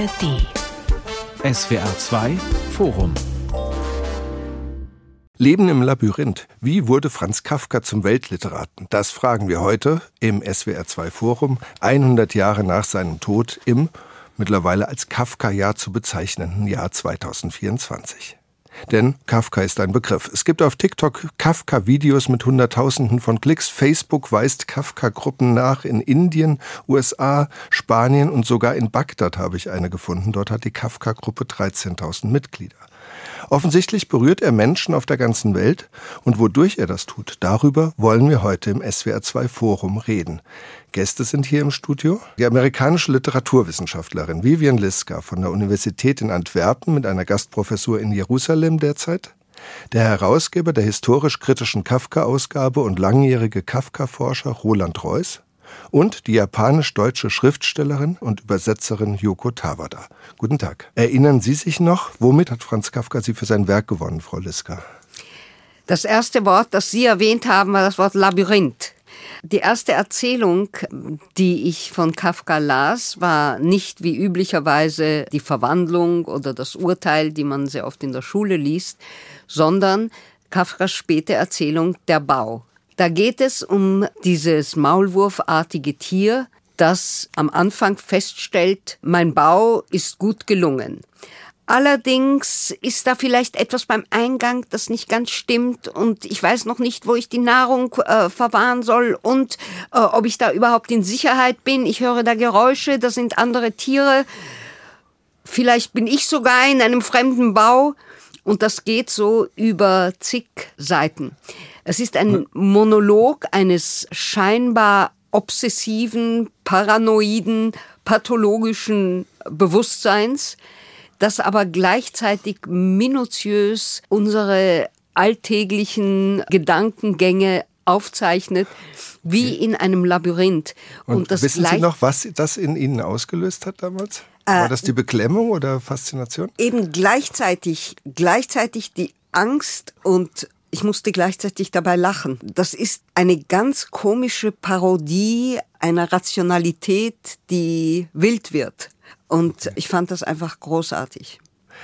ARD. SWR 2 Forum. Leben im Labyrinth. Wie wurde Franz Kafka zum Weltliteraten? Das fragen wir heute im SWR 2 Forum, 100 Jahre nach seinem Tod im mittlerweile als Kafka-Jahr zu bezeichnenden Jahr 2024. Denn Kafka ist ein Begriff. Es gibt auf TikTok Kafka-Videos mit Hunderttausenden von Klicks. Facebook weist Kafka-Gruppen nach in Indien, USA, Spanien und sogar in Bagdad habe ich eine gefunden. Dort hat die Kafka-Gruppe 13.000 Mitglieder. Offensichtlich berührt er Menschen auf der ganzen Welt und wodurch er das tut, darüber wollen wir heute im SWR2 Forum reden. Gäste sind hier im Studio die amerikanische Literaturwissenschaftlerin Vivian Liska von der Universität in Antwerpen mit einer Gastprofessur in Jerusalem derzeit, der Herausgeber der historisch-kritischen Kafka-Ausgabe und langjährige Kafka-Forscher Roland Reuss und die japanisch-deutsche Schriftstellerin und Übersetzerin Yoko Tawada. Guten Tag. Erinnern Sie sich noch, womit hat Franz Kafka Sie für sein Werk gewonnen, Frau Liska? Das erste Wort, das Sie erwähnt haben, war das Wort Labyrinth. Die erste Erzählung, die ich von Kafka las, war nicht wie üblicherweise die Verwandlung oder das Urteil, die man sehr oft in der Schule liest, sondern Kafkas späte Erzählung Der Bau. Da geht es um dieses maulwurfartige Tier, das am Anfang feststellt, mein Bau ist gut gelungen. Allerdings ist da vielleicht etwas beim Eingang, das nicht ganz stimmt und ich weiß noch nicht, wo ich die Nahrung äh, verwahren soll und äh, ob ich da überhaupt in Sicherheit bin. Ich höre da Geräusche, da sind andere Tiere. Vielleicht bin ich sogar in einem fremden Bau und das geht so über zig Seiten. Es ist ein Monolog eines scheinbar obsessiven, paranoiden, pathologischen Bewusstseins, das aber gleichzeitig minutiös unsere alltäglichen Gedankengänge aufzeichnet, wie in einem Labyrinth. Und, Und das wissen Sie noch, was das in Ihnen ausgelöst hat damals? War das die Beklemmung oder Faszination? Eben gleichzeitig, gleichzeitig die Angst und ich musste gleichzeitig dabei lachen. Das ist eine ganz komische Parodie einer Rationalität, die wild wird. Und ich fand das einfach großartig.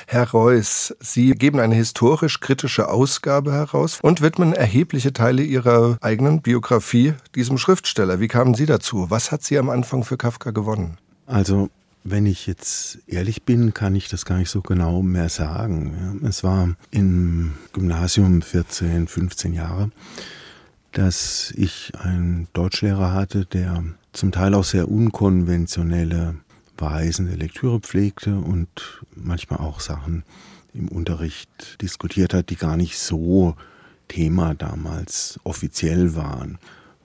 Herr Reuss, Sie geben eine historisch-kritische Ausgabe heraus und widmen erhebliche Teile Ihrer eigenen Biografie diesem Schriftsteller. Wie kamen Sie dazu? Was hat Sie am Anfang für Kafka gewonnen? Also wenn ich jetzt ehrlich bin, kann ich das gar nicht so genau mehr sagen. Es war im Gymnasium 14, 15 Jahre, dass ich einen Deutschlehrer hatte, der zum Teil auch sehr unkonventionelle Weisen der Lektüre pflegte und manchmal auch Sachen im Unterricht diskutiert hat, die gar nicht so Thema damals offiziell waren.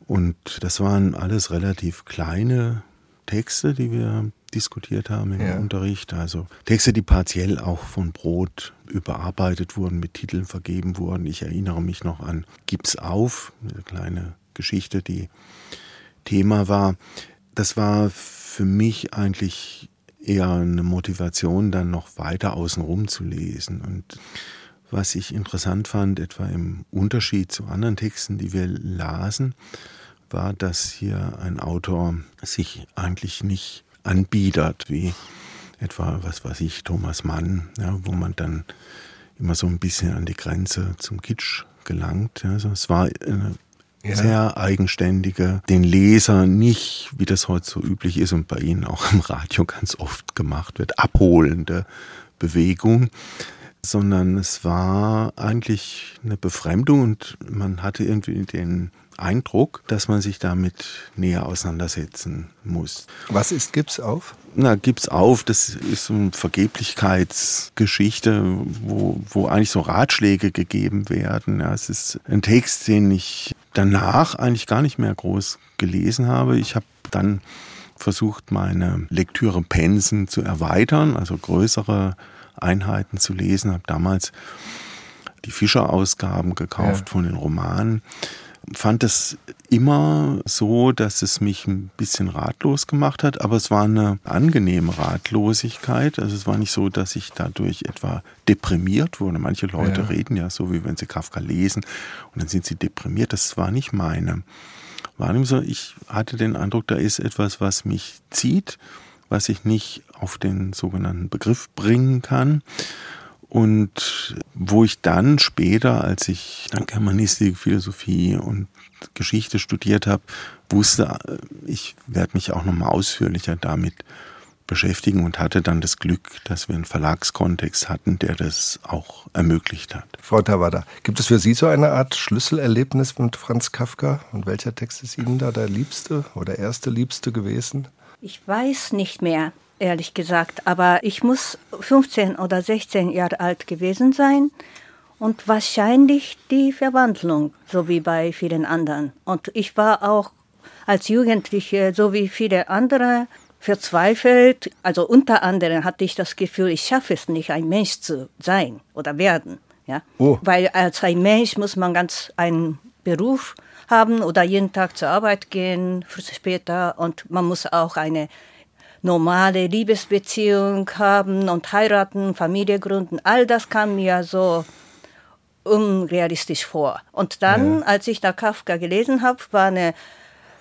Und das waren alles relativ kleine Texte, die wir diskutiert haben im ja. Unterricht. Also Texte, die partiell auch von Brot überarbeitet wurden, mit Titeln vergeben wurden. Ich erinnere mich noch an Gib's auf, eine kleine Geschichte, die Thema war. Das war für mich eigentlich eher eine Motivation, dann noch weiter außenrum zu lesen. Und was ich interessant fand, etwa im Unterschied zu anderen Texten, die wir lasen, war, dass hier ein Autor sich eigentlich nicht anbietet, wie etwa, was weiß ich, Thomas Mann, ja, wo man dann immer so ein bisschen an die Grenze zum Kitsch gelangt. Also es war eine ja. sehr eigenständige, den Leser nicht, wie das heute so üblich ist und bei Ihnen auch im Radio ganz oft gemacht wird, abholende Bewegung, sondern es war eigentlich eine Befremdung und man hatte irgendwie den Eindruck, dass man sich damit näher auseinandersetzen muss. Was ist Gips auf? Na, Gips auf, das ist so eine Vergeblichkeitsgeschichte, wo, wo eigentlich so Ratschläge gegeben werden. Ja, es ist ein Text, den ich danach eigentlich gar nicht mehr groß gelesen habe. Ich habe dann versucht, meine Lektüre-Pensen zu erweitern, also größere Einheiten zu lesen. Habe damals die Fischer-Ausgaben gekauft ja. von den Romanen fand es immer so, dass es mich ein bisschen ratlos gemacht hat, aber es war eine angenehme Ratlosigkeit. Also es war nicht so, dass ich dadurch etwa deprimiert wurde. Manche Leute ja. reden ja so, wie wenn sie Kafka lesen und dann sind sie deprimiert. Das war nicht meine Wahrnehmung, sondern ich hatte den Eindruck, da ist etwas, was mich zieht, was ich nicht auf den sogenannten Begriff bringen kann. Und wo ich dann später, als ich dann Germanistik, Philosophie und Geschichte studiert habe, wusste, äh, ich werde mich auch nochmal ausführlicher damit beschäftigen und hatte dann das Glück, dass wir einen Verlagskontext hatten, der das auch ermöglicht hat. Frau Tawada, gibt es für Sie so eine Art Schlüsselerlebnis mit Franz Kafka? Und welcher Text ist Ihnen da der liebste oder erste liebste gewesen? Ich weiß nicht mehr, ehrlich gesagt, aber ich muss 15 oder 16 Jahre alt gewesen sein und wahrscheinlich die Verwandlung, so wie bei vielen anderen. Und ich war auch als Jugendliche, so wie viele andere, verzweifelt. Also unter anderem hatte ich das Gefühl, ich schaffe es nicht, ein Mensch zu sein oder werden. Ja? Oh. Weil als ein Mensch muss man ganz einen Beruf haben oder jeden Tag zur Arbeit gehen, später. Und man muss auch eine normale Liebesbeziehung haben und heiraten, Familie gründen. All das kam mir so unrealistisch vor. Und dann, ja. als ich da Kafka gelesen habe, war eine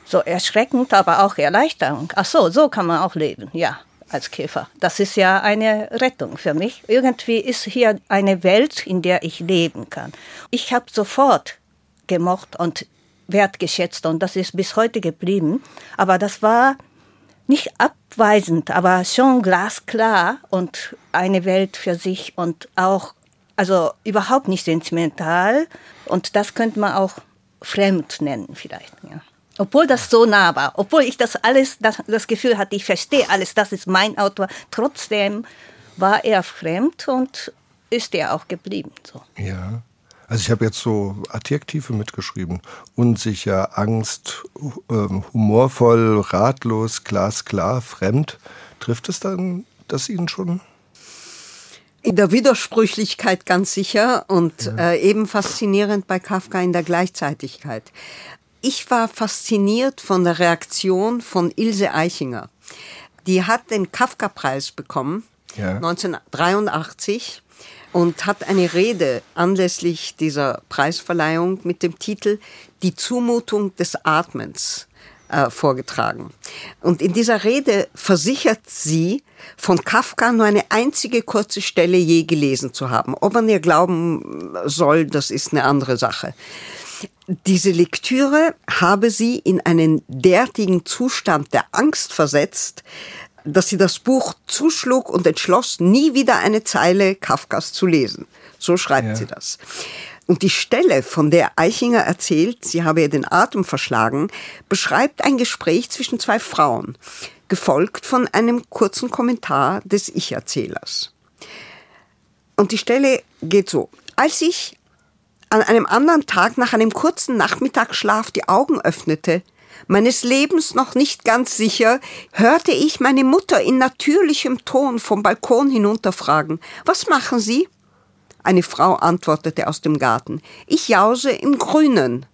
so erschreckend, aber auch Erleichterung. Ach so, so kann man auch leben, ja, als Käfer. Das ist ja eine Rettung für mich. Irgendwie ist hier eine Welt, in der ich leben kann. Ich habe sofort gemocht und wertgeschätzt und das ist bis heute geblieben. Aber das war nicht abweisend, aber schon glasklar und eine Welt für sich und auch, also überhaupt nicht sentimental. Und das könnte man auch fremd nennen vielleicht, ja. Obwohl das so nah war, obwohl ich das alles, das, das Gefühl hatte, ich verstehe alles, das ist mein Autor, trotzdem war er fremd und ist er auch geblieben. So. Ja. Also ich habe jetzt so Adjektive mitgeschrieben. Unsicher, Angst, ähm, humorvoll, ratlos, glasklar, fremd. Trifft es dann das Ihnen schon? In der Widersprüchlichkeit ganz sicher und ja. äh, eben faszinierend bei Kafka in der Gleichzeitigkeit. Ich war fasziniert von der Reaktion von Ilse Eichinger. Die hat den Kafka-Preis bekommen, ja. 1983, und hat eine Rede anlässlich dieser Preisverleihung mit dem Titel Die Zumutung des Atmens äh, vorgetragen. Und in dieser Rede versichert sie, von Kafka nur eine einzige kurze Stelle je gelesen zu haben. Ob man ihr glauben soll, das ist eine andere Sache. Diese Lektüre habe sie in einen derartigen Zustand der Angst versetzt, dass sie das Buch zuschlug und entschloss, nie wieder eine Zeile Kafkas zu lesen. So schreibt ja. sie das. Und die Stelle, von der Eichinger erzählt, sie habe ihr den Atem verschlagen, beschreibt ein Gespräch zwischen zwei Frauen, gefolgt von einem kurzen Kommentar des Ich-Erzählers. Und die Stelle geht so. Als ich an einem anderen Tag nach einem kurzen Nachmittagsschlaf die Augen öffnete, meines Lebens noch nicht ganz sicher, hörte ich meine Mutter in natürlichem Ton vom Balkon hinunter fragen, was machen Sie? Eine Frau antwortete aus dem Garten, ich jause im Grünen.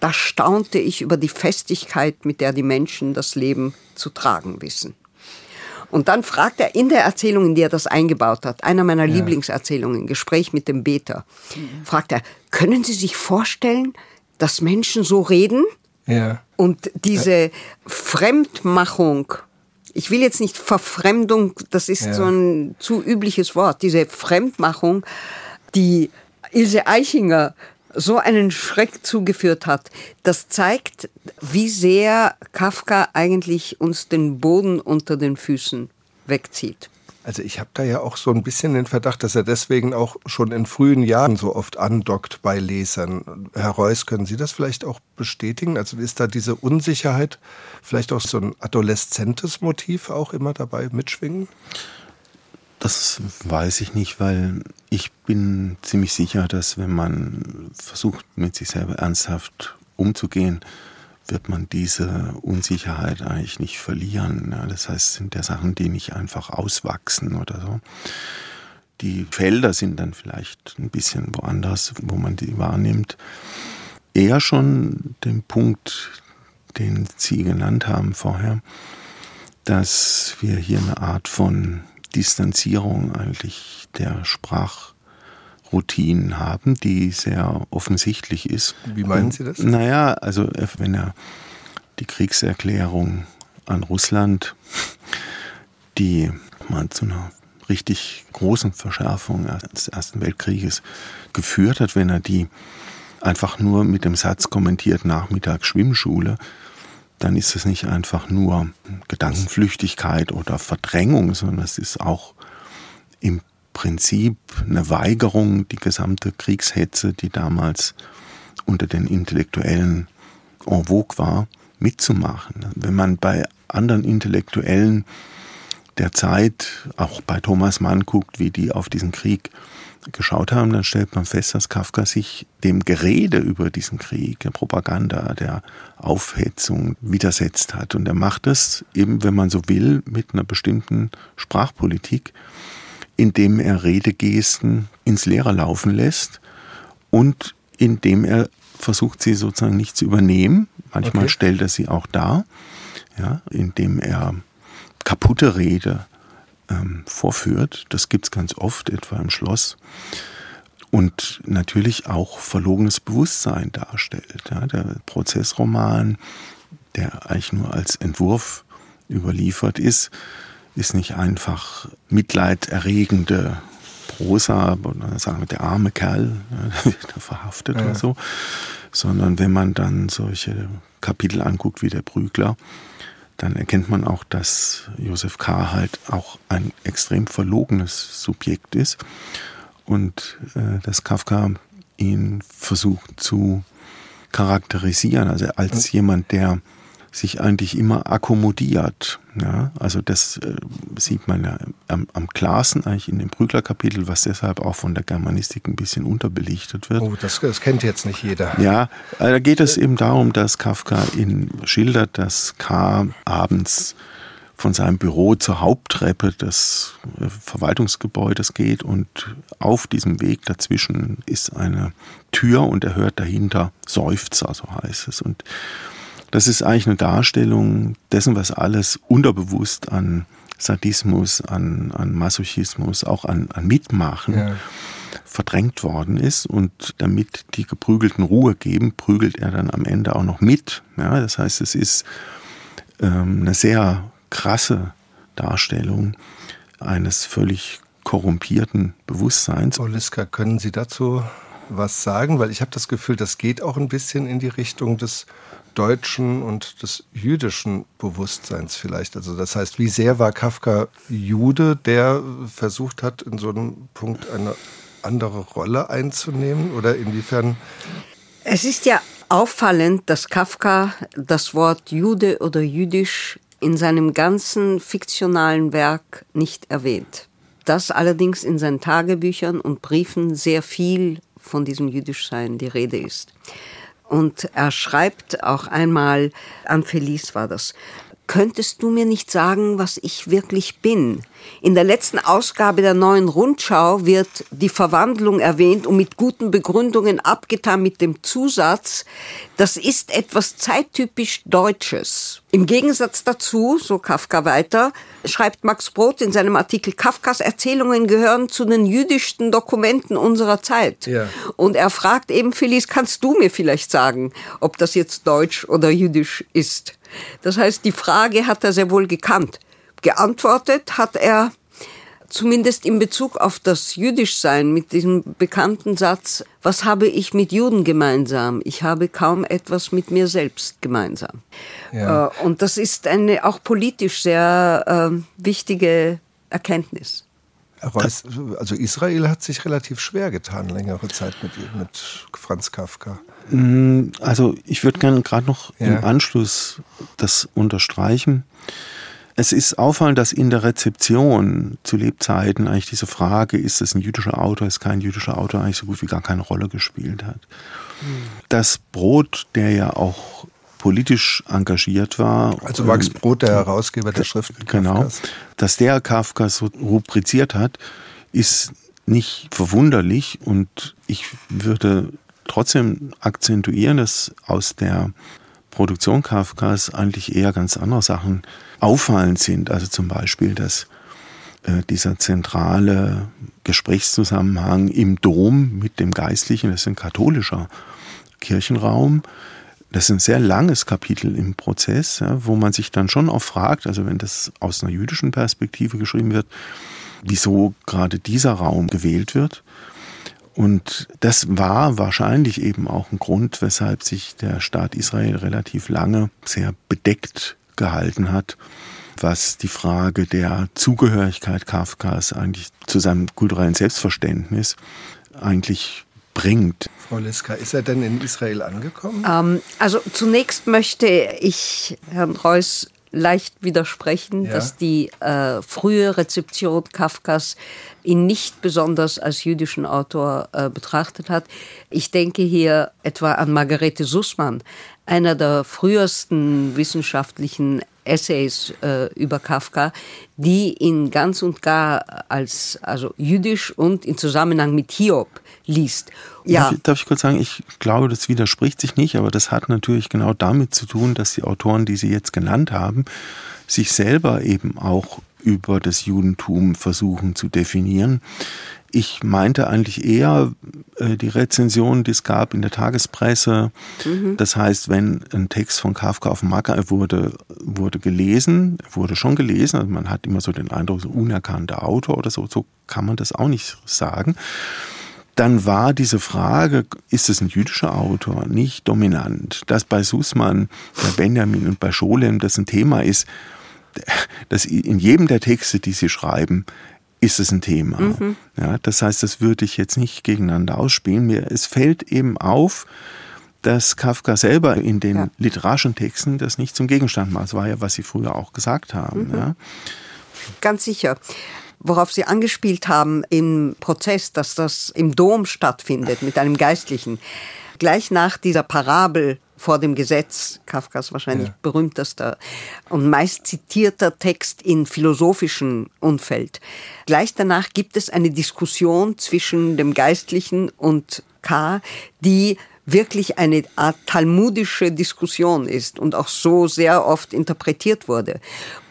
Da staunte ich über die Festigkeit, mit der die Menschen das Leben zu tragen wissen. Und dann fragt er in der Erzählung, in die er das eingebaut hat, einer meiner ja. Lieblingserzählungen, Gespräch mit dem Beter, fragt er, können Sie sich vorstellen, dass Menschen so reden? Ja. Und diese Fremdmachung, ich will jetzt nicht Verfremdung, das ist ja. so ein zu übliches Wort, diese Fremdmachung, die Ilse Eichinger so einen Schreck zugeführt hat, das zeigt, wie sehr Kafka eigentlich uns den Boden unter den Füßen wegzieht. Also ich habe da ja auch so ein bisschen den Verdacht, dass er deswegen auch schon in frühen Jahren so oft andockt bei Lesern. Herr Reuss, können Sie das vielleicht auch bestätigen? Also ist da diese Unsicherheit vielleicht auch so ein adoleszentes Motiv auch immer dabei mitschwingen? Das weiß ich nicht, weil ich bin ziemlich sicher, dass wenn man versucht, mit sich selber ernsthaft umzugehen, wird man diese Unsicherheit eigentlich nicht verlieren. Ja, das heißt, sind ja Sachen, die nicht einfach auswachsen oder so. Die Felder sind dann vielleicht ein bisschen woanders, wo man die wahrnimmt. Eher schon den Punkt, den Sie genannt haben vorher, dass wir hier eine Art von Distanzierung eigentlich der Sprachroutinen haben, die sehr offensichtlich ist. Wie meinen Sie das? Naja, also wenn er die Kriegserklärung an Russland die man zu einer richtig großen Verschärfung des Ersten Weltkrieges geführt hat, wenn er die einfach nur mit dem Satz kommentiert, Nachmittag Schwimmschule, dann ist es nicht einfach nur Gedankenflüchtigkeit oder Verdrängung, sondern es ist auch im Prinzip eine Weigerung, die gesamte Kriegshetze, die damals unter den Intellektuellen en vogue war, mitzumachen. Wenn man bei anderen Intellektuellen der Zeit, auch bei Thomas Mann guckt, wie die auf diesen Krieg geschaut haben, dann stellt man fest, dass Kafka sich dem Gerede über diesen Krieg, der Propaganda, der Aufhetzung widersetzt hat. Und er macht das eben, wenn man so will, mit einer bestimmten Sprachpolitik, indem er Redegesten ins Leere laufen lässt und indem er versucht, sie sozusagen nicht zu übernehmen. Manchmal okay. stellt er sie auch dar, ja, indem er kaputte Rede ähm, vorführt. Das gibt es ganz oft, etwa im Schloss. Und natürlich auch verlogenes Bewusstsein darstellt. Ja, der Prozessroman, der eigentlich nur als Entwurf überliefert ist, ist nicht einfach mitleiderregende Prosa, sagen wir, der arme Kerl, der wird verhaftet ja. oder so, sondern wenn man dann solche Kapitel anguckt wie der Prügler, dann erkennt man auch, dass Josef K. halt auch ein extrem verlogenes Subjekt ist und äh, dass Kafka ihn versucht zu charakterisieren, also als jemand, der sich eigentlich immer akkommodiert. Ja, also das äh, sieht man ja am, am klarsten eigentlich in dem Prügler-Kapitel, was deshalb auch von der Germanistik ein bisschen unterbelichtet wird. Oh, das, das kennt jetzt nicht jeder. Ja, äh, da geht es eben darum, dass Kafka in schildert, dass K. abends von seinem Büro zur Haupttreppe des äh, Verwaltungsgebäudes geht und auf diesem Weg dazwischen ist eine Tür und er hört dahinter Seufzer, so heißt es. Und das ist eigentlich eine Darstellung dessen, was alles unterbewusst an Sadismus, an, an Masochismus, auch an, an Mitmachen ja. verdrängt worden ist. Und damit die Geprügelten Ruhe geben, prügelt er dann am Ende auch noch mit. Ja, das heißt, es ist ähm, eine sehr krasse Darstellung eines völlig korrumpierten Bewusstseins. Oliska, können Sie dazu was sagen? Weil ich habe das Gefühl, das geht auch ein bisschen in die Richtung des deutschen und des jüdischen Bewusstseins vielleicht. Also das heißt, wie sehr war Kafka Jude, der versucht hat, in so einem Punkt eine andere Rolle einzunehmen? Oder inwiefern? Es ist ja auffallend, dass Kafka das Wort Jude oder jüdisch in seinem ganzen fiktionalen Werk nicht erwähnt. Das allerdings in seinen Tagebüchern und Briefen sehr viel von diesem Jüdischsein die Rede ist. Und er schreibt auch einmal, an Felice war das, könntest du mir nicht sagen, was ich wirklich bin? In der letzten Ausgabe der neuen Rundschau wird die Verwandlung erwähnt und mit guten Begründungen abgetan mit dem Zusatz, das ist etwas zeittypisch Deutsches. Im Gegensatz dazu, so Kafka weiter, schreibt Max Brod in seinem Artikel, Kafkas Erzählungen gehören zu den jüdischsten Dokumenten unserer Zeit. Ja. Und er fragt eben, Felice, kannst du mir vielleicht sagen, ob das jetzt deutsch oder jüdisch ist? Das heißt, die Frage hat er sehr wohl gekannt. Geantwortet hat er zumindest in Bezug auf das Jüdischsein mit diesem bekannten Satz, was habe ich mit Juden gemeinsam? Ich habe kaum etwas mit mir selbst gemeinsam. Ja. Äh, und das ist eine auch politisch sehr äh, wichtige Erkenntnis. Also Israel hat sich relativ schwer getan, längere Zeit mit, mit Franz Kafka. Mm, also ich würde gerne gerade noch ja. im Anschluss das unterstreichen. Es ist auffallend, dass in der Rezeption zu Lebzeiten eigentlich diese Frage, ist es ein jüdischer Autor, ist kein jüdischer Autor, eigentlich so gut wie gar keine Rolle gespielt hat. Hm. Das Brot, der ja auch politisch engagiert war. Also Max Brot, der Herausgeber der Schriften Genau. Kafkas. Dass der Kafka so rubriziert hat, ist nicht verwunderlich und ich würde trotzdem akzentuieren, dass aus der Produktion Kafkas eigentlich eher ganz andere Sachen auffallend sind. Also zum Beispiel, dass äh, dieser zentrale Gesprächszusammenhang im Dom mit dem Geistlichen, das ist ein katholischer Kirchenraum, Das ist ein sehr langes Kapitel im Prozess, wo man sich dann schon auch fragt, also wenn das aus einer jüdischen Perspektive geschrieben wird, wieso gerade dieser Raum gewählt wird. Und das war wahrscheinlich eben auch ein Grund, weshalb sich der Staat Israel relativ lange sehr bedeckt gehalten hat, was die Frage der Zugehörigkeit Kafkas eigentlich zu seinem kulturellen Selbstverständnis eigentlich bringt. Frau Liska, ist er denn in Israel angekommen? Ähm, also zunächst möchte ich Herrn Reuss leicht widersprechen, ja. dass die äh, frühe Rezeption Kafkas ihn nicht besonders als jüdischen Autor äh, betrachtet hat. Ich denke hier etwa an Margarete Sussmann, einer der frühesten wissenschaftlichen Essays äh, über Kafka, die ihn ganz und gar als also jüdisch und in Zusammenhang mit Hiob liest. Ja. Darf, darf ich kurz sagen, ich glaube, das widerspricht sich nicht, aber das hat natürlich genau damit zu tun, dass die Autoren, die Sie jetzt genannt haben, sich selber eben auch über das Judentum versuchen zu definieren. Ich meinte eigentlich eher äh, die Rezension, die es gab in der Tagespresse. Mhm. Das heißt, wenn ein Text von Kafka auf dem Marker wurde, wurde gelesen, wurde schon gelesen, also man hat immer so den Eindruck, so unerkannter Autor oder so, so kann man das auch nicht sagen dann war diese Frage, ist es ein jüdischer Autor, nicht dominant. Dass bei Sussmann, bei Benjamin und bei Scholem das ein Thema ist, dass in jedem der Texte, die sie schreiben, ist es ein Thema. Mhm. Ja, das heißt, das würde ich jetzt nicht gegeneinander ausspielen. Mir, es fällt eben auf, dass Kafka selber in den ja. literarischen Texten das nicht zum Gegenstand macht. Das war ja, was Sie früher auch gesagt haben. Mhm. Ja. Ganz sicher worauf Sie angespielt haben im Prozess, dass das im Dom stattfindet mit einem Geistlichen. Gleich nach dieser Parabel vor dem Gesetz, Kafkas wahrscheinlich ja. berühmtester und meist zitierter Text in philosophischen Umfeld. Gleich danach gibt es eine Diskussion zwischen dem Geistlichen und K, die wirklich eine Art talmudische Diskussion ist und auch so sehr oft interpretiert wurde.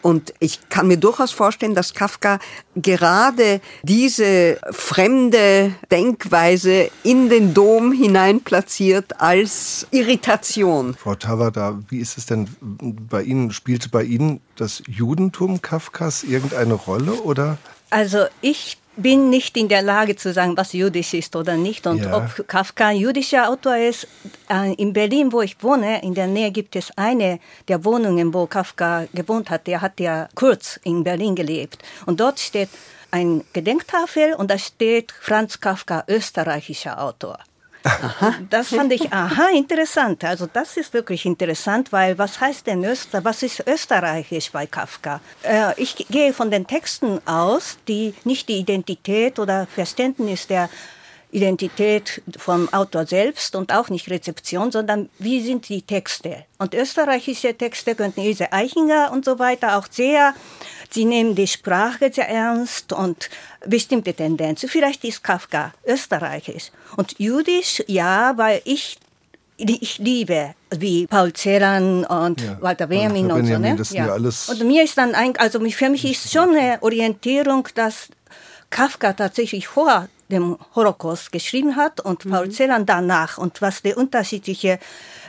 Und ich kann mir durchaus vorstellen, dass Kafka gerade diese fremde Denkweise in den Dom hinein platziert als Irritation. Frau Tavada, wie ist es denn bei Ihnen? Spielte bei Ihnen das Judentum Kafkas irgendeine Rolle oder? Also ich bin nicht in der Lage zu sagen, was jüdisch ist oder nicht und ja. ob Kafka ein jüdischer Autor ist. Äh, in Berlin, wo ich wohne, in der Nähe gibt es eine der Wohnungen, wo Kafka gewohnt hat. Der hat ja kurz in Berlin gelebt. Und dort steht ein Gedenktafel und da steht Franz Kafka, österreichischer Autor. Aha. Das fand ich, aha, interessant. Also das ist wirklich interessant, weil was heißt denn Öster, was ist österreichisch bei Kafka? Äh, ich gehe von den Texten aus, die nicht die Identität oder Verständnis der Identität vom Autor selbst und auch nicht Rezeption, sondern wie sind die Texte. Und österreichische Texte könnten Ilse Eichinger und so weiter auch sehr Sie nehmen die Sprache sehr ernst und bestimmte Tendenzen. Vielleicht ist Kafka österreichisch. Und jüdisch, ja, weil ich ich liebe, wie Paul Celan und ja, Walter Benjamin und so. Ne? Ja. Und mir ist dann ein, also für mich ist schon eine Orientierung, dass Kafka tatsächlich vor dem Holocaust geschrieben hat und mhm. Paul Celan danach. Und was die unterschiedliche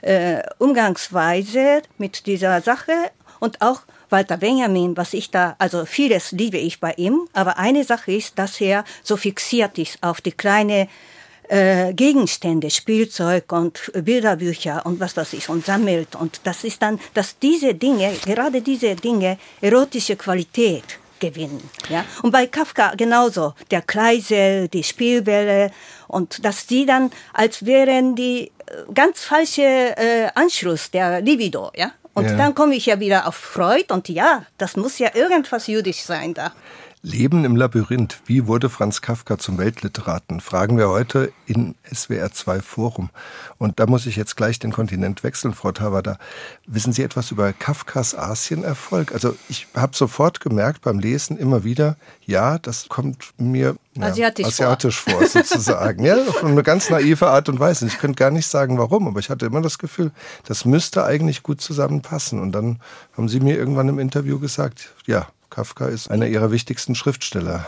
äh, Umgangsweise mit dieser Sache und auch Walter Benjamin, was ich da, also vieles liebe ich bei ihm, aber eine Sache ist, dass er so fixiert ist auf die kleine äh, Gegenstände, Spielzeug und Bilderbücher und was das ist und sammelt. Und das ist dann, dass diese Dinge, gerade diese Dinge erotische Qualität gewinnen. Ja? Und bei Kafka genauso, der Kreisel, die Spielbälle und dass die dann, als wären die äh, ganz falsche äh, Anschluss der Libido, ja, und ja. dann komme ich ja wieder auf Freud und ja, das muss ja irgendwas jüdisch sein da. Leben im Labyrinth. Wie wurde Franz Kafka zum Weltliteraten? Fragen wir heute in SWR 2 Forum. Und da muss ich jetzt gleich den Kontinent wechseln, Frau Tawada. Wissen Sie etwas über Kafkas Asienerfolg? Also ich habe sofort gemerkt beim Lesen immer wieder, ja, das kommt mir ja, asiatisch, asiatisch vor. vor sozusagen. ja, auf eine ganz naive Art und Weise. Ich könnte gar nicht sagen, warum, aber ich hatte immer das Gefühl, das müsste eigentlich gut zusammenpassen. Und dann haben Sie mir irgendwann im Interview gesagt, ja, Kafka ist einer ihrer wichtigsten Schriftsteller.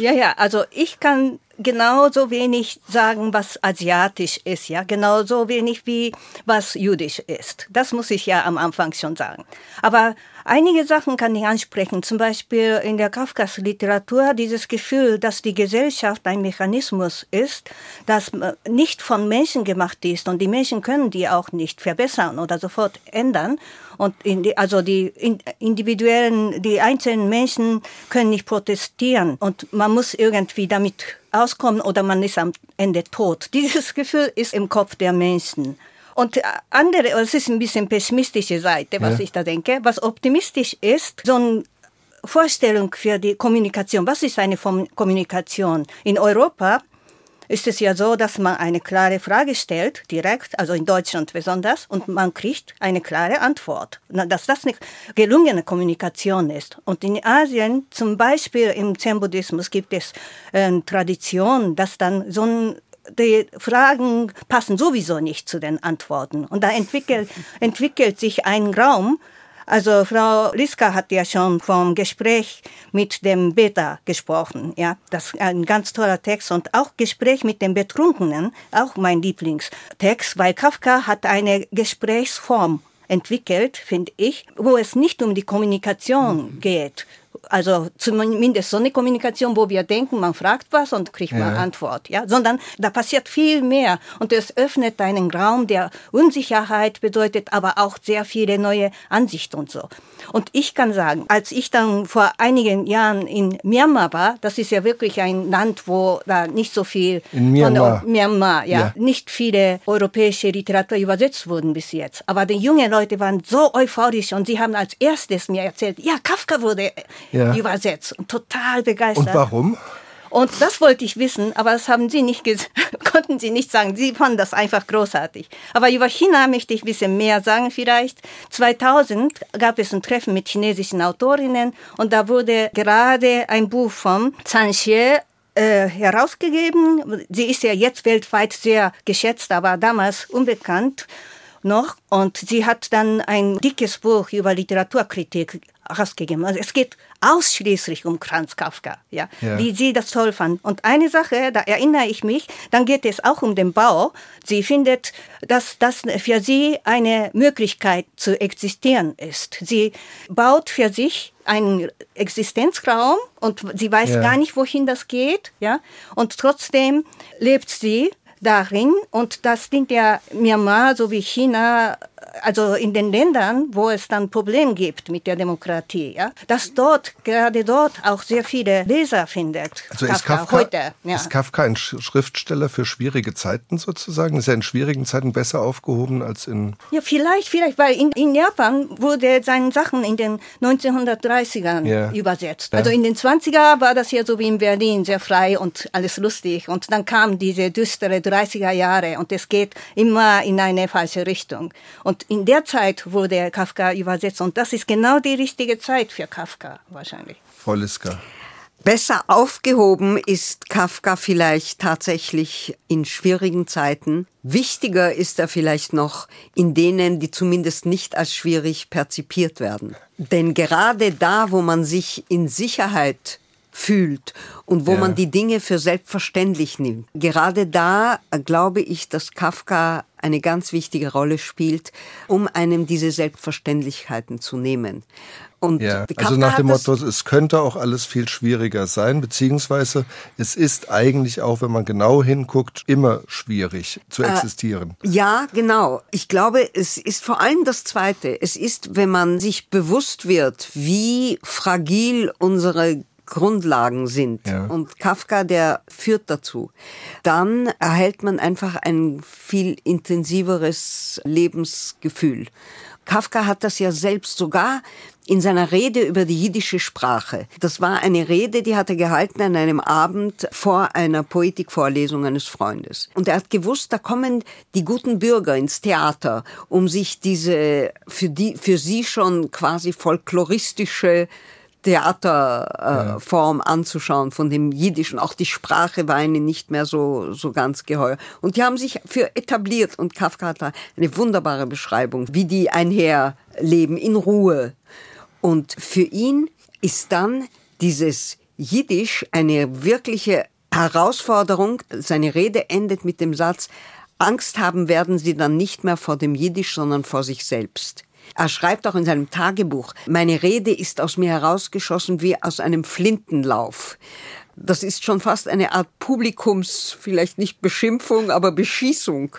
Ja, ja, also ich kann genauso wenig sagen, was asiatisch ist, ja, genauso wenig wie was jüdisch ist. Das muss ich ja am Anfang schon sagen. Aber einige Sachen kann ich ansprechen, zum Beispiel in der Kafkas Literatur dieses Gefühl, dass die Gesellschaft ein Mechanismus ist, das nicht von Menschen gemacht ist und die Menschen können die auch nicht verbessern oder sofort ändern und die, also die individuellen, die einzelnen Menschen können nicht protestieren und man muss irgendwie damit auskommen oder man ist am Ende tot. Dieses Gefühl ist im Kopf der Menschen. Und andere, es ist ein bisschen pessimistische Seite, was ja. ich da denke. Was optimistisch ist, so eine Vorstellung für die Kommunikation. Was ist eine Kommunikation? In Europa ist es ja so, dass man eine klare Frage stellt, direkt, also in Deutschland besonders, und man kriegt eine klare Antwort. Dass das eine gelungene Kommunikation ist. Und in Asien, zum Beispiel im Zen-Buddhismus, gibt es äh, Tradition, dass dann so ein die Fragen passen sowieso nicht zu den Antworten. Und da entwickelt, entwickelt sich ein Raum, also Frau Liska hat ja schon vom Gespräch mit dem Beta gesprochen. Ja, das ist ein ganz toller Text und auch Gespräch mit dem Betrunkenen, auch mein Lieblingstext, weil Kafka hat eine Gesprächsform entwickelt, finde ich, wo es nicht um die Kommunikation geht, also zumindest so eine Kommunikation, wo wir denken, man fragt was und kriegt ja. man Antwort, ja, sondern da passiert viel mehr und es öffnet einen Raum der Unsicherheit, bedeutet aber auch sehr viele neue Ansichten und so. Und ich kann sagen, als ich dann vor einigen Jahren in Myanmar war, das ist ja wirklich ein Land, wo da nicht so viel in Myanmar, von, Myanmar ja, ja, nicht viele europäische Literatur übersetzt wurden bis jetzt. Aber die jungen Leute waren so euphorisch und sie haben als erstes mir erzählt, ja, Kafka wurde ja. übersetzt und total begeistert. Und warum? Und das wollte ich wissen, aber das haben sie nicht konnten sie nicht sagen. Sie fanden das einfach großartig. Aber über China möchte ich ein bisschen mehr sagen vielleicht. 2000 gab es ein Treffen mit chinesischen Autorinnen und da wurde gerade ein Buch von Zhang Xie äh, herausgegeben. Sie ist ja jetzt weltweit sehr geschätzt, aber damals unbekannt noch. Und sie hat dann ein dickes Buch über Literaturkritik rausgegeben. Also es geht ausschließlich um Franz Kafka, ja, ja, wie sie das toll fand. Und eine Sache, da erinnere ich mich, dann geht es auch um den Bau. Sie findet, dass das für sie eine Möglichkeit zu existieren ist. Sie baut für sich einen Existenzraum und sie weiß ja. gar nicht, wohin das geht, ja, und trotzdem lebt sie darin und das dient ja Myanmar sowie China also in den Ländern, wo es dann Probleme gibt mit der Demokratie, ja, dass dort, gerade dort auch sehr viele Leser findet. Also ist Kafka, Kafka heute, ja. ist Kafka ein Schriftsteller für schwierige Zeiten sozusagen? Ist er in schwierigen Zeiten besser aufgehoben als in... Ja, vielleicht, vielleicht, weil in, in Japan wurde seine Sachen in den 1930ern ja. übersetzt. Also in den 20er war das ja so wie in Berlin, sehr frei und alles lustig. Und dann kamen diese düstere 30er Jahre und es geht immer in eine falsche Richtung. Und in der Zeit wurde Kafka übersetzt und das ist genau die richtige Zeit für Kafka wahrscheinlich. Frau Liska. Besser aufgehoben ist Kafka vielleicht tatsächlich in schwierigen Zeiten. Wichtiger ist er vielleicht noch in denen, die zumindest nicht als schwierig perzipiert werden. Denn gerade da, wo man sich in Sicherheit fühlt und wo ja. man die Dinge für selbstverständlich nimmt. Gerade da glaube ich, dass Kafka eine ganz wichtige Rolle spielt, um einem diese Selbstverständlichkeiten zu nehmen. Und ja, also nach dem Motto, es könnte auch alles viel schwieriger sein, beziehungsweise es ist eigentlich auch, wenn man genau hinguckt, immer schwierig zu äh, existieren. Ja, genau. Ich glaube, es ist vor allem das Zweite. Es ist, wenn man sich bewusst wird, wie fragil unsere Grundlagen sind. Ja. Und Kafka, der führt dazu. Dann erhält man einfach ein viel intensiveres Lebensgefühl. Kafka hat das ja selbst sogar in seiner Rede über die jiddische Sprache. Das war eine Rede, die hat er gehalten an einem Abend vor einer Poetikvorlesung eines Freundes. Und er hat gewusst, da kommen die guten Bürger ins Theater, um sich diese für die für sie schon quasi folkloristische Theaterform äh, anzuschauen von dem Jiddischen. Auch die Sprache war ihnen nicht mehr so, so ganz geheuer. Und die haben sich für etabliert und Kafka hat da eine wunderbare Beschreibung, wie die einherleben in Ruhe. Und für ihn ist dann dieses Jiddisch eine wirkliche Herausforderung. Seine Rede endet mit dem Satz, Angst haben werden sie dann nicht mehr vor dem Jiddisch, sondern vor sich selbst. Er schreibt auch in seinem Tagebuch, meine Rede ist aus mir herausgeschossen wie aus einem Flintenlauf. Das ist schon fast eine Art Publikums, vielleicht nicht Beschimpfung, aber Beschießung.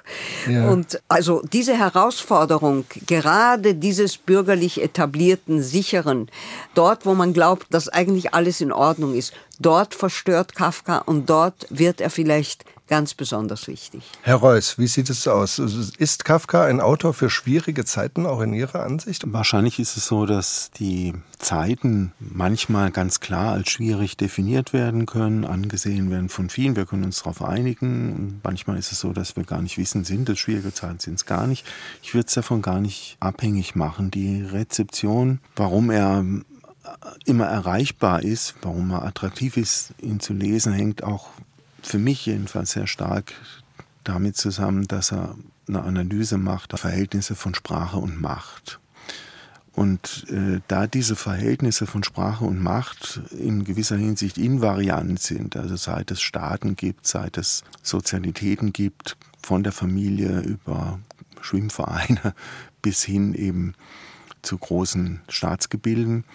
Ja. Und also diese Herausforderung, gerade dieses bürgerlich etablierten, sicheren, dort, wo man glaubt, dass eigentlich alles in Ordnung ist, dort verstört Kafka und dort wird er vielleicht ganz besonders wichtig. Herr Reuss, wie sieht es aus? Ist Kafka ein Autor für schwierige Zeiten, auch in Ihrer Ansicht? Wahrscheinlich ist es so, dass die Zeiten manchmal ganz klar als schwierig definiert werden können, angesehen werden von vielen. Wir können uns darauf einigen. Manchmal ist es so, dass wir gar nicht wissen, sind es schwierige Zeiten, sind es gar nicht. Ich würde es davon gar nicht abhängig machen. Die Rezeption, warum er immer erreichbar ist, warum er attraktiv ist, ihn zu lesen, hängt auch für mich jedenfalls sehr stark damit zusammen, dass er eine Analyse macht der Verhältnisse von Sprache und Macht. Und äh, da diese Verhältnisse von Sprache und Macht in gewisser Hinsicht invariant sind, also seit es Staaten gibt, seit es Sozialitäten gibt, von der Familie über Schwimmvereine bis hin eben zu großen Staatsgebilden,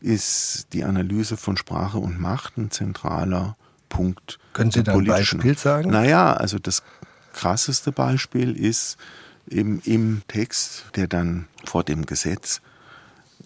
ist die Analyse von Sprache und Macht ein zentraler Punkt. Können Sie da ein Beispiel sagen? Naja, also das krasseste Beispiel ist eben im Text, der dann vor dem Gesetz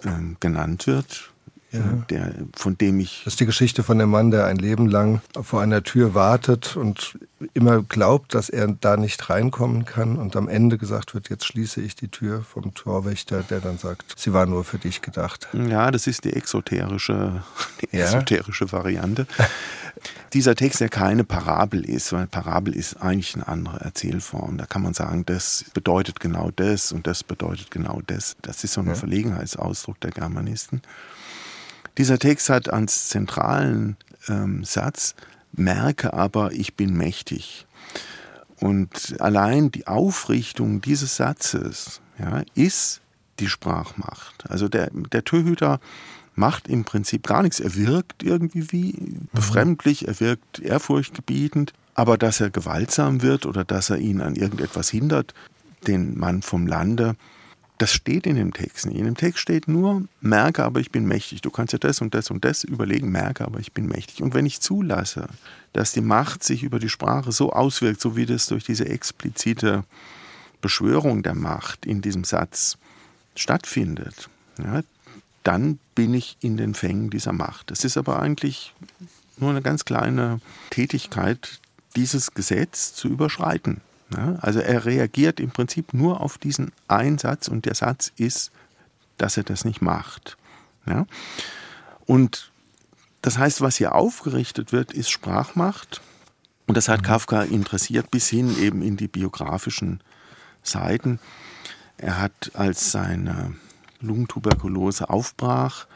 äh, genannt wird, ja. der, von dem ich. Das ist die Geschichte von dem Mann, der ein Leben lang vor einer Tür wartet und immer glaubt, dass er da nicht reinkommen kann und am Ende gesagt wird, jetzt schließe ich die Tür vom Torwächter, der dann sagt, sie war nur für dich gedacht. Ja, das ist die exoterische, die ja. exoterische Variante. Dieser Text, der keine Parabel ist, weil Parabel ist eigentlich eine andere Erzählform. Da kann man sagen, das bedeutet genau das und das bedeutet genau das. Das ist so ein ja. Verlegenheitsausdruck der Germanisten. Dieser Text hat als zentralen ähm, Satz, merke aber, ich bin mächtig. Und allein die Aufrichtung dieses Satzes ja, ist die Sprachmacht. Also der, der Torhüter macht im Prinzip gar nichts. Er wirkt irgendwie wie mhm. befremdlich, er wirkt ehrfurchtgebietend, aber dass er gewaltsam wird oder dass er ihn an irgendetwas hindert, den Mann vom Lande, das steht in dem Text nicht. In dem Text steht nur, merke aber, ich bin mächtig. Du kannst ja das und das und das überlegen, merke aber, ich bin mächtig. Und wenn ich zulasse, dass die Macht sich über die Sprache so auswirkt, so wie das durch diese explizite Beschwörung der Macht in diesem Satz stattfindet, ja, dann bin ich in den Fängen dieser Macht. Es ist aber eigentlich nur eine ganz kleine Tätigkeit, dieses Gesetz zu überschreiten. Ja, also er reagiert im Prinzip nur auf diesen Einsatz und der Satz ist, dass er das nicht macht. Ja? Und das heißt, was hier aufgerichtet wird, ist Sprachmacht. Und das hat mhm. Kafka interessiert bis hin eben in die biografischen Seiten. Er hat, als seine Lungentuberkulose aufbrach,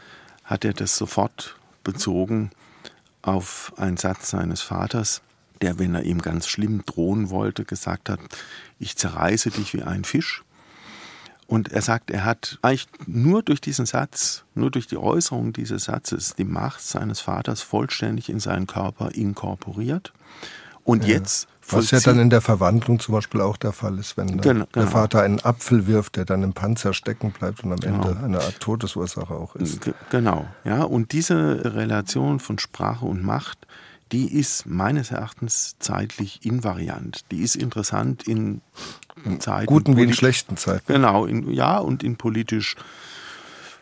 hat er das sofort bezogen auf einen Satz seines Vaters, der, wenn er ihm ganz schlimm drohen wollte, gesagt hat, ich zerreiße dich wie ein Fisch. Und er sagt, er hat eigentlich nur durch diesen Satz, nur durch die Äußerung dieses Satzes die Macht seines Vaters vollständig in seinen Körper inkorporiert. Und ja. jetzt was ja dann in der Verwandlung zum Beispiel auch der Fall ist, wenn genau, der genau. Vater einen Apfel wirft, der dann im Panzer stecken bleibt und am genau. Ende eine Art Todesursache auch ist. Genau, ja. Und diese Relation von Sprache und Macht, die ist meines Erachtens zeitlich invariant. Die ist interessant in Zeiten. Guten wie in schlechten Zeiten. Genau, in, ja, und in politisch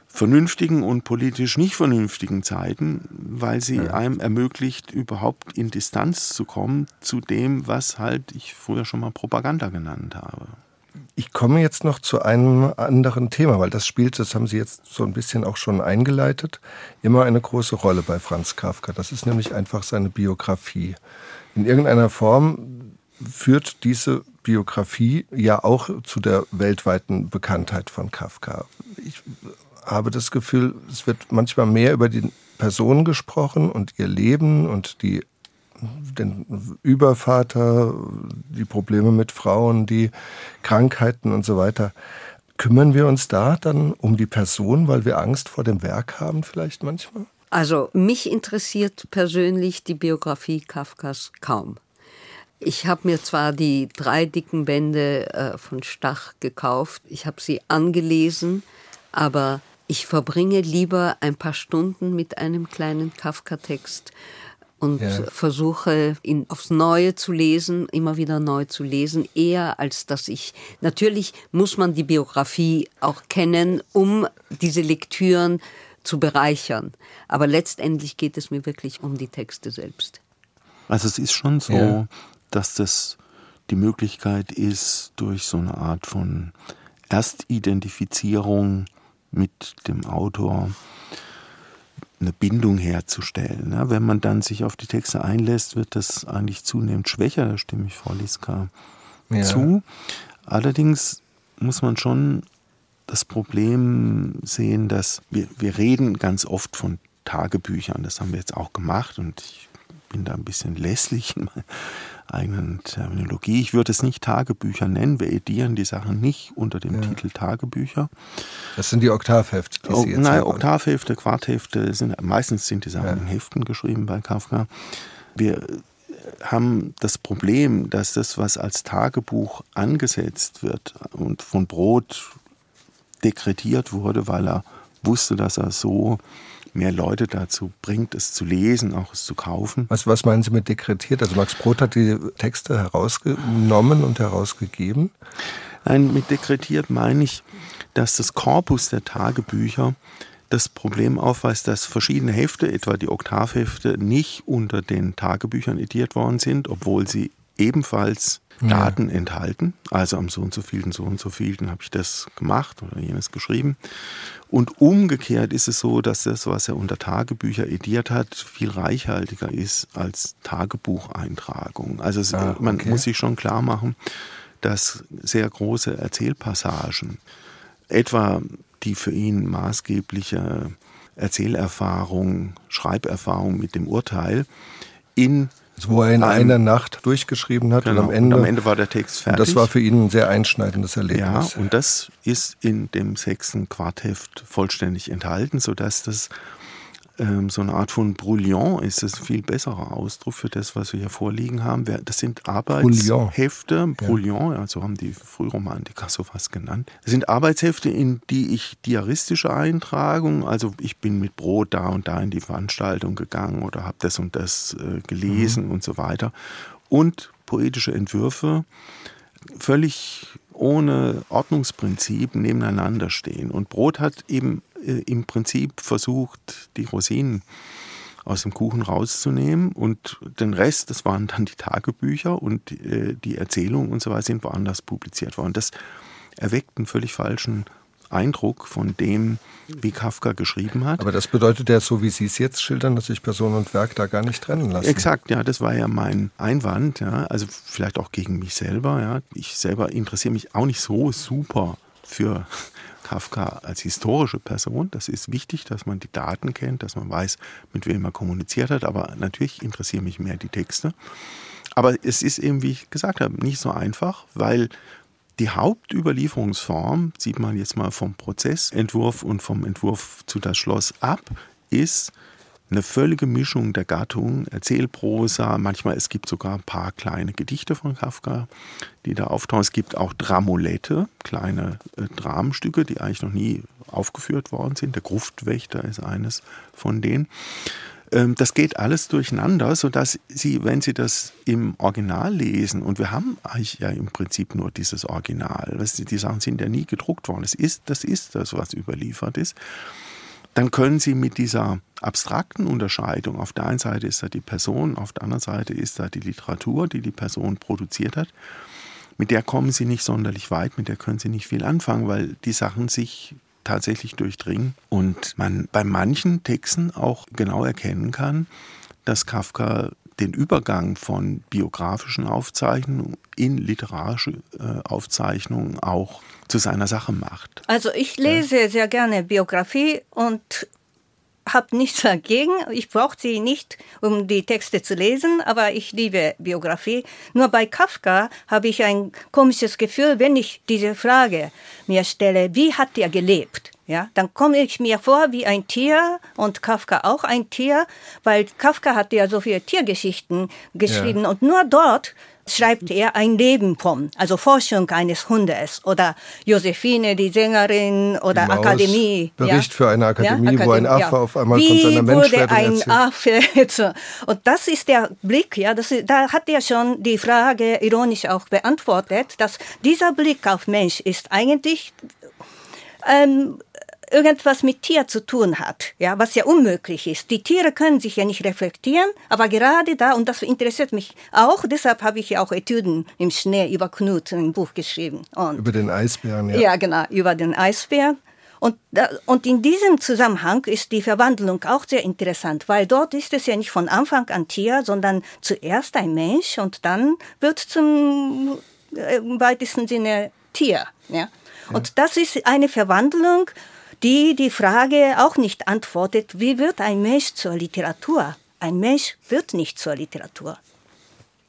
vernünftigen und politisch nicht vernünftigen Zeiten, weil sie ja. einem ermöglicht, überhaupt in Distanz zu kommen zu dem, was halt ich früher schon mal Propaganda genannt habe. Ich komme jetzt noch zu einem anderen Thema, weil das spielt, das haben Sie jetzt so ein bisschen auch schon eingeleitet, immer eine große Rolle bei Franz Kafka. Das ist nämlich einfach seine Biografie. In irgendeiner Form führt diese Biografie ja auch zu der weltweiten Bekanntheit von Kafka. Ich habe das Gefühl, es wird manchmal mehr über die Person gesprochen und ihr Leben und die den Übervater, die Probleme mit Frauen, die Krankheiten und so weiter. Kümmern wir uns da dann um die Person, weil wir Angst vor dem Werk haben vielleicht manchmal? Also mich interessiert persönlich die Biografie Kafkas kaum. Ich habe mir zwar die drei dicken Bände äh, von Stach gekauft, ich habe sie angelesen, aber ich verbringe lieber ein paar Stunden mit einem kleinen Kafka-Text und ja. versuche ihn aufs Neue zu lesen, immer wieder neu zu lesen, eher als dass ich, natürlich muss man die Biografie auch kennen, um diese Lektüren zu bereichern. Aber letztendlich geht es mir wirklich um die Texte selbst. Also es ist schon so, ja dass das die Möglichkeit ist, durch so eine Art von Erstidentifizierung mit dem Autor eine Bindung herzustellen. wenn man dann sich auf die Texte einlässt, wird das eigentlich zunehmend schwächer, da stimme ich Frau Liska ja. zu. Allerdings muss man schon das Problem sehen, dass wir, wir reden ganz oft von Tagebüchern, das haben wir jetzt auch gemacht und ich bin da ein bisschen lässlich in eigenen Terminologie. Ich würde es nicht Tagebücher nennen. Wir edieren die Sachen nicht unter dem ja. Titel Tagebücher. Das sind die Oktavhefte. Die oh, nein, Oktavhefte, Quarthefte sind meistens sind die Sachen ja. in Heften geschrieben bei Kafka. Wir haben das Problem, dass das, was als Tagebuch angesetzt wird und von Brot dekretiert wurde, weil er wusste, dass er so mehr Leute dazu bringt, es zu lesen, auch es zu kaufen. Was, was meinen Sie mit dekretiert? Also Max Brot hat die Texte herausgenommen und herausgegeben? Nein, mit dekretiert meine ich, dass das Korpus der Tagebücher das Problem aufweist, dass verschiedene Hefte, etwa die Oktavhefte, nicht unter den Tagebüchern ediert worden sind, obwohl sie ebenfalls Daten ja. enthalten. Also am so und so vielen, so und so vielen habe ich das gemacht oder jenes geschrieben. Und umgekehrt ist es so, dass das, was er unter Tagebücher ediert hat, viel reichhaltiger ist als Tagebucheintragung. Also es, ah, okay. man muss sich schon klar machen, dass sehr große Erzählpassagen, etwa die für ihn maßgebliche Erzählerfahrung, Schreiberfahrung mit dem Urteil, in wo er in einer Nacht durchgeschrieben hat genau, und, am Ende, und am Ende war der Text fertig. Das war für ihn ein sehr einschneidendes Erlebnis. Ja, und das ist in dem sechsten Quartheft vollständig enthalten, sodass das ähm, so eine Art von Brouillon ist das ein viel besserer Ausdruck für das, was wir hier vorliegen haben. Das sind Arbeitshefte, Brouillon, ja. also haben die Frühromantiker sowas genannt. Das sind Arbeitshefte, in die ich diaristische Eintragung, also ich bin mit Brot da und da in die Veranstaltung gegangen oder habe das und das äh, gelesen mhm. und so weiter. Und poetische Entwürfe, völlig ohne Ordnungsprinzip nebeneinander stehen. Und Brot hat eben im Prinzip versucht, die Rosinen aus dem Kuchen rauszunehmen und den Rest, das waren dann die Tagebücher und äh, die Erzählungen und so weiter, sind woanders publiziert worden. Das erweckt einen völlig falschen Eindruck von dem, wie Kafka geschrieben hat. Aber das bedeutet ja, so wie Sie es jetzt schildern, dass sich Person und Werk da gar nicht trennen lassen. Exakt, ja, das war ja mein Einwand, ja, also vielleicht auch gegen mich selber, ja. Ich selber interessiere mich auch nicht so super für Kafka als historische Person. Das ist wichtig, dass man die Daten kennt, dass man weiß, mit wem er kommuniziert hat. Aber natürlich interessieren mich mehr die Texte. Aber es ist eben, wie ich gesagt habe, nicht so einfach, weil die Hauptüberlieferungsform, sieht man jetzt mal vom Prozessentwurf und vom Entwurf zu das Schloss ab, ist eine völlige Mischung der Gattungen, Erzählprosa, manchmal es gibt sogar ein paar kleine Gedichte von Kafka, die da auftauchen. Es gibt auch Dramolette, kleine äh, Dramenstücke, die eigentlich noch nie aufgeführt worden sind. Der Gruftwächter ist eines von denen. Ähm, das geht alles durcheinander, sodass Sie, wenn Sie das im Original lesen, und wir haben eigentlich ja im Prinzip nur dieses Original, die Sachen sind ja nie gedruckt worden, das ist das, ist das was überliefert ist, dann können Sie mit dieser abstrakten Unterscheidung, auf der einen Seite ist da die Person, auf der anderen Seite ist da die Literatur, die die Person produziert hat, mit der kommen Sie nicht sonderlich weit, mit der können Sie nicht viel anfangen, weil die Sachen sich tatsächlich durchdringen und man bei manchen Texten auch genau erkennen kann, dass Kafka den Übergang von biografischen Aufzeichnungen in literarische äh, Aufzeichnungen auch zu seiner Sache macht. Also ich lese sehr gerne Biografie und habe nichts dagegen. Ich brauche sie nicht, um die Texte zu lesen, aber ich liebe Biografie. Nur bei Kafka habe ich ein komisches Gefühl, wenn ich diese Frage mir stelle, wie hat er gelebt? ja, dann komme ich mir vor wie ein Tier und Kafka auch ein Tier, weil Kafka hat ja so viele Tiergeschichten geschrieben ja. und nur dort schreibt er ein Leben vom, also Forschung eines Hundes oder Josephine, die Sängerin oder Maus, Akademie. Bericht ja? für eine Akademie, ja, wo ein Affe auf einmal Wie von seiner Menschwerdung wurde ein Affe Und das ist der Blick, ja, das ist, da hat er schon die Frage ironisch auch beantwortet, dass dieser Blick auf Mensch ist eigentlich ähm, irgendwas mit Tier zu tun hat, ja, was ja unmöglich ist. Die Tiere können sich ja nicht reflektieren, aber gerade da, und das interessiert mich auch, deshalb habe ich ja auch Etüden im Schnee über Knut ein Buch geschrieben. Und über den Eisbären, ja. Ja, genau, über den Eisbären. Und, und in diesem Zusammenhang ist die Verwandlung auch sehr interessant, weil dort ist es ja nicht von Anfang an Tier, sondern zuerst ein Mensch und dann wird zum äh, im weitesten Sinne Tier. Ja? ja. Und das ist eine Verwandlung, die die Frage auch nicht antwortet, wie wird ein Mensch zur Literatur? Ein Mensch wird nicht zur Literatur.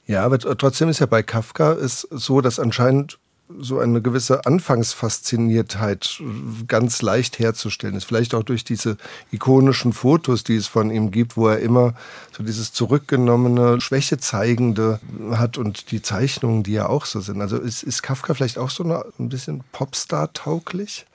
Ja, aber trotzdem ist ja bei Kafka ist so, dass anscheinend so eine gewisse Anfangsfasziniertheit ganz leicht herzustellen ist. Vielleicht auch durch diese ikonischen Fotos, die es von ihm gibt, wo er immer so dieses zurückgenommene, Schwäche zeigende hat und die Zeichnungen, die ja auch so sind. Also ist, ist Kafka vielleicht auch so eine, ein bisschen Popstar-tauglich?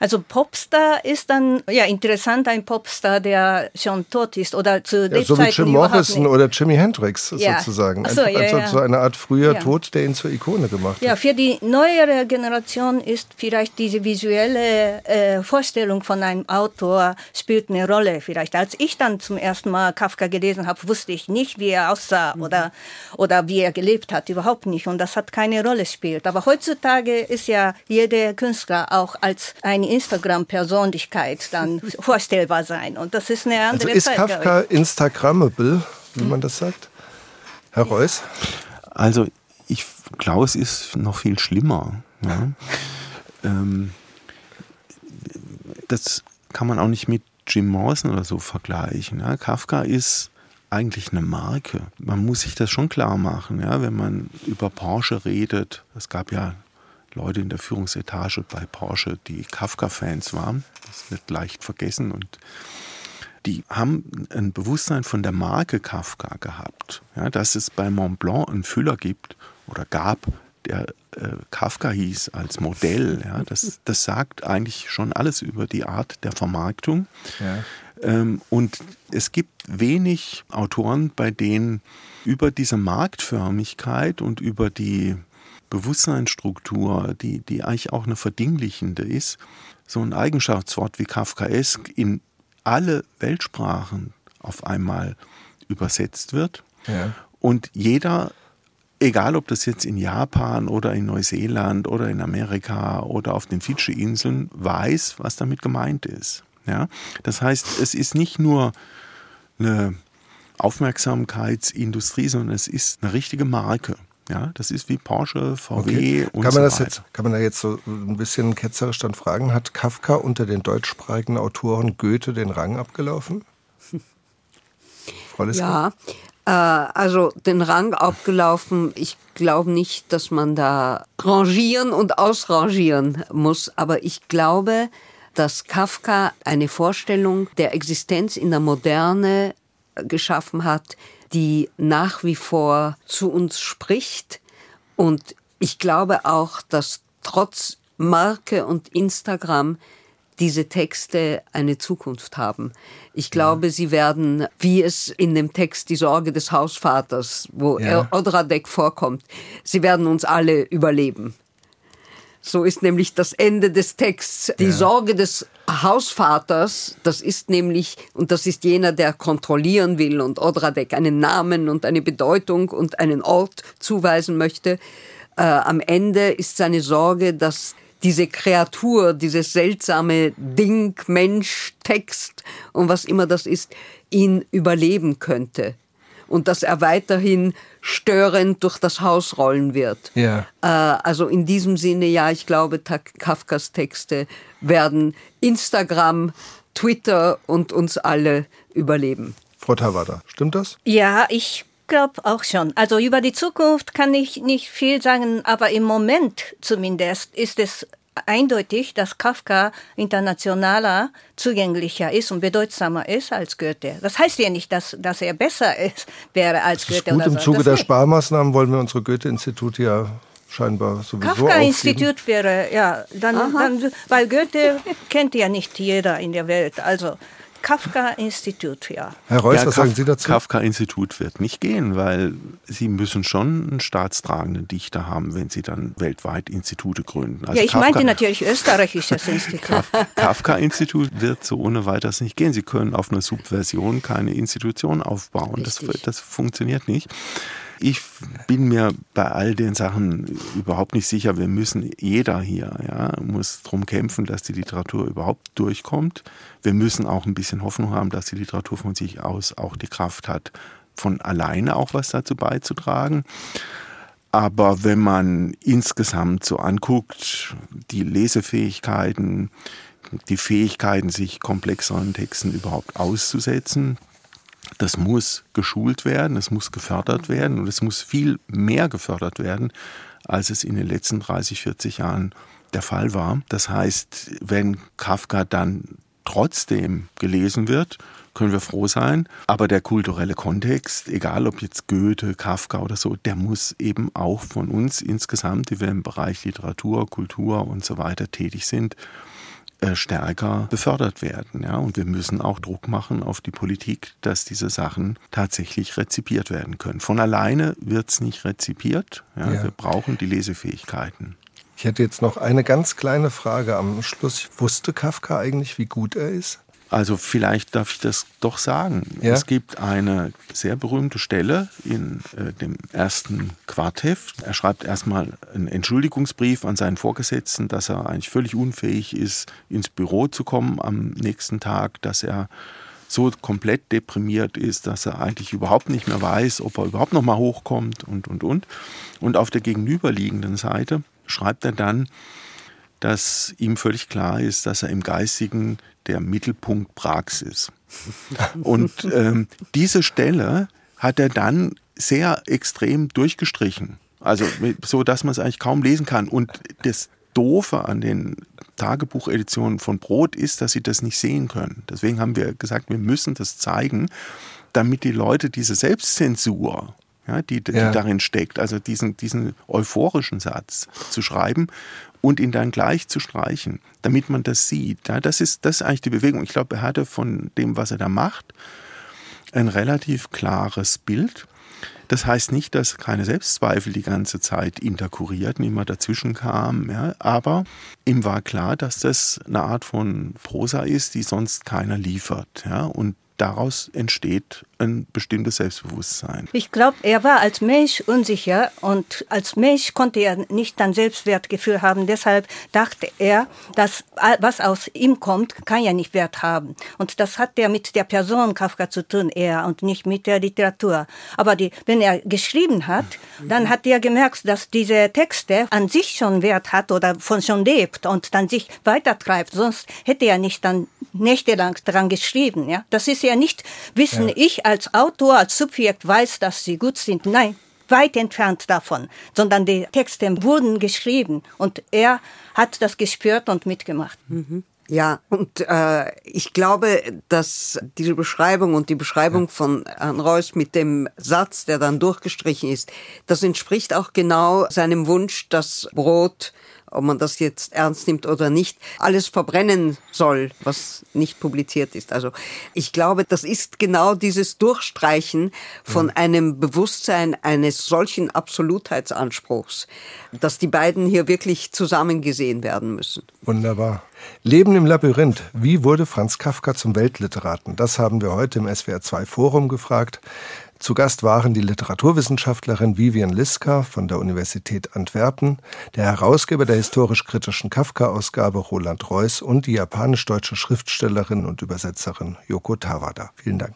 Also Popstar ist dann ja interessant, ein Popstar, der schon tot ist oder zu ja, So wie Jim Morrison oder Jimi Hendrix ja. sozusagen. So, ja, also ja. so eine Art früher Tod, der ihn zur Ikone gemacht hat. Ja, für die neuere Generation ist vielleicht diese visuelle äh, Vorstellung von einem Autor spielt eine Rolle. Vielleicht als ich dann zum ersten Mal Kafka gelesen habe, wusste ich nicht, wie er aussah mhm. oder, oder wie er gelebt hat, überhaupt nicht. Und das hat keine Rolle gespielt. Aber heutzutage ist ja jeder Künstler auch als ein eine Instagram-Persönlichkeit dann vorstellbar sein. Und das ist eine andere also ist Zeit, Kafka Instagrammable, wie man das sagt? Herr Reuss? Also ich glaube, es ist noch viel schlimmer. Ja. ähm, das kann man auch nicht mit Jim Morrison oder so vergleichen. Ja. Kafka ist eigentlich eine Marke. Man muss sich das schon klar machen, ja, wenn man über Porsche redet. Es gab ja Leute in der Führungsetage bei Porsche, die Kafka-Fans waren. Das wird leicht vergessen und die haben ein Bewusstsein von der Marke Kafka gehabt. Ja, dass es bei Mont Blanc einen Füller gibt oder gab, der äh, Kafka hieß als Modell. Ja, das, das sagt eigentlich schon alles über die Art der Vermarktung. Ja. Ähm, und es gibt wenig Autoren, bei denen über diese Marktförmigkeit und über die Bewusstseinsstruktur, die, die eigentlich auch eine verdinglichende ist, so ein Eigenschaftswort wie Kafkaesk in alle Weltsprachen auf einmal übersetzt wird. Ja. Und jeder, egal ob das jetzt in Japan oder in Neuseeland oder in Amerika oder auf den Fidschi-Inseln, weiß, was damit gemeint ist. Ja? Das heißt, es ist nicht nur eine Aufmerksamkeitsindustrie, sondern es ist eine richtige Marke. Ja, das ist wie Porsche, VW okay. und kann man so das jetzt, Kann man da jetzt so ein bisschen ketzerisch dann fragen, hat Kafka unter den deutschsprachigen Autoren Goethe den Rang abgelaufen? Frau Ja, äh, also den Rang abgelaufen, ich glaube nicht, dass man da rangieren und ausrangieren muss, aber ich glaube, dass Kafka eine Vorstellung der Existenz in der Moderne geschaffen hat, die nach wie vor zu uns spricht. Und ich glaube auch, dass trotz Marke und Instagram diese Texte eine Zukunft haben. Ich glaube, ja. sie werden, wie es in dem Text Die Sorge des Hausvaters, wo ja. Odradek vorkommt, sie werden uns alle überleben. So ist nämlich das Ende des Texts. Die ja. Sorge des Hausvaters, das ist nämlich, und das ist jener, der kontrollieren will und Odradek einen Namen und eine Bedeutung und einen Ort zuweisen möchte. Äh, am Ende ist seine Sorge, dass diese Kreatur, dieses seltsame Ding, Mensch, Text und was immer das ist, ihn überleben könnte und dass er weiterhin störend durch das Haus rollen wird. Ja. Äh, also in diesem Sinne, ja, ich glaube, Kafkas Texte werden Instagram, Twitter und uns alle überleben. Frau Tawada, stimmt das? Ja, ich glaube auch schon. Also über die Zukunft kann ich nicht viel sagen, aber im Moment zumindest ist es eindeutig, dass Kafka internationaler zugänglicher ist und bedeutsamer ist als Goethe. Das heißt ja nicht, dass, dass er besser ist, wäre als das Goethe. Ist gut, oder Im so. Zuge das der nicht. Sparmaßnahmen wollen wir unsere Goethe-Institute ja scheinbar sowieso aufgeben. Kafka-Institut wäre, ja, dann, dann, weil Goethe kennt ja nicht jeder in der Welt. Also Kafka-Institut, ja. Herr Reuss, Ja, was Kaf- sagen Sie dazu? Kafka-Institut wird nicht gehen, weil Sie müssen schon einen staatstragenden Dichter haben, wenn Sie dann weltweit Institute gründen. Also ja, ich Kafka- meinte natürlich österreichisches Institut. Kaf- Kafka-Institut wird so ohne weiteres nicht gehen. Sie können auf einer Subversion keine Institution aufbauen. Das, das funktioniert nicht. Ich bin mir bei all den Sachen überhaupt nicht sicher. Wir müssen, jeder hier, ja, muss darum kämpfen, dass die Literatur überhaupt durchkommt. Wir müssen auch ein bisschen Hoffnung haben, dass die Literatur von sich aus auch die Kraft hat, von alleine auch was dazu beizutragen. Aber wenn man insgesamt so anguckt, die Lesefähigkeiten, die Fähigkeiten, sich komplexeren Texten überhaupt auszusetzen, das muss geschult werden, es muss gefördert werden und es muss viel mehr gefördert werden, als es in den letzten 30, 40 Jahren der Fall war. Das heißt, wenn Kafka dann trotzdem gelesen wird, können wir froh sein. Aber der kulturelle Kontext, egal ob jetzt Goethe, Kafka oder so, der muss eben auch von uns insgesamt, die wir im Bereich Literatur, Kultur und so weiter tätig sind, stärker befördert werden. Ja? Und wir müssen auch Druck machen auf die Politik, dass diese Sachen tatsächlich rezipiert werden können. Von alleine wird es nicht rezipiert. Ja? Ja. Wir brauchen die Lesefähigkeiten. Ich hätte jetzt noch eine ganz kleine Frage am Schluss. Wusste Kafka eigentlich, wie gut er ist? Also vielleicht darf ich das doch sagen. Ja. Es gibt eine sehr berühmte Stelle in äh, dem ersten Quartheft. Er schreibt erstmal einen Entschuldigungsbrief an seinen Vorgesetzten, dass er eigentlich völlig unfähig ist, ins Büro zu kommen am nächsten Tag, dass er so komplett deprimiert ist, dass er eigentlich überhaupt nicht mehr weiß, ob er überhaupt noch mal hochkommt und und und. Und auf der gegenüberliegenden Seite schreibt er dann, dass ihm völlig klar ist, dass er im Geistigen der Mittelpunkt Prags ist. Und ähm, diese Stelle hat er dann sehr extrem durchgestrichen. Also so, dass man es eigentlich kaum lesen kann. Und das Doofe an den Tagebucheditionen von Brot ist, dass sie das nicht sehen können. Deswegen haben wir gesagt, wir müssen das zeigen, damit die Leute diese Selbstzensur, ja, die, die Ja. darin steckt, also diesen, diesen euphorischen Satz zu schreiben und ihn dann gleich zu streichen, damit man das sieht. Ja, das, ist, das ist eigentlich die Bewegung. Ich glaube, er hatte von dem, was er da macht, ein relativ klares Bild. Das heißt nicht, dass keine Selbstzweifel die ganze Zeit interkurierten, immer dazwischen kamen, ja, aber ihm war klar, dass das eine Art von Prosa ist, die sonst keiner liefert. Ja, und daraus entsteht ein bestimmtes Selbstbewusstsein. Ich glaube, er war als Mensch unsicher und als Mensch konnte er nicht ein Selbstwertgefühl haben. Deshalb dachte er, dass was aus ihm kommt, kann ja nicht Wert haben. Und das hat ja mit der Person Kafka zu tun eher und nicht mit der Literatur. Aber die, wenn er geschrieben hat, dann hat er gemerkt, dass diese Texte an sich schon Wert hat oder von schon lebt und dann sich weitertreibt. Sonst hätte er nicht dann nächtelang daran geschrieben. Ja, das ist ja nicht Wissen. Ich als Autor, als Subjekt weiß, dass sie gut sind. Nein, weit entfernt davon, sondern die Texte wurden geschrieben und er hat das gespürt und mitgemacht. Ja, und äh, ich glaube, dass diese Beschreibung und die Beschreibung von Herrn Reuss mit dem Satz, der dann durchgestrichen ist, das entspricht auch genau seinem Wunsch, dass Brot, ob man das jetzt ernst nimmt oder nicht, alles verbrennen soll, was nicht publiziert ist. Also ich glaube, das ist genau dieses Durchstreichen von einem Bewusstsein eines solchen Absolutheitsanspruchs, dass die beiden hier wirklich zusammen gesehen werden müssen. Wunderbar. Leben im Labyrinth. Wie wurde Franz Kafka zum Weltliteraten? Das haben wir heute im SWR2 Forum gefragt. Zu Gast waren die Literaturwissenschaftlerin Vivian Liska von der Universität Antwerpen, der Herausgeber der historisch-kritischen Kafka-Ausgabe Roland Reuss und die japanisch-deutsche Schriftstellerin und Übersetzerin Yoko Tawada. Vielen Dank.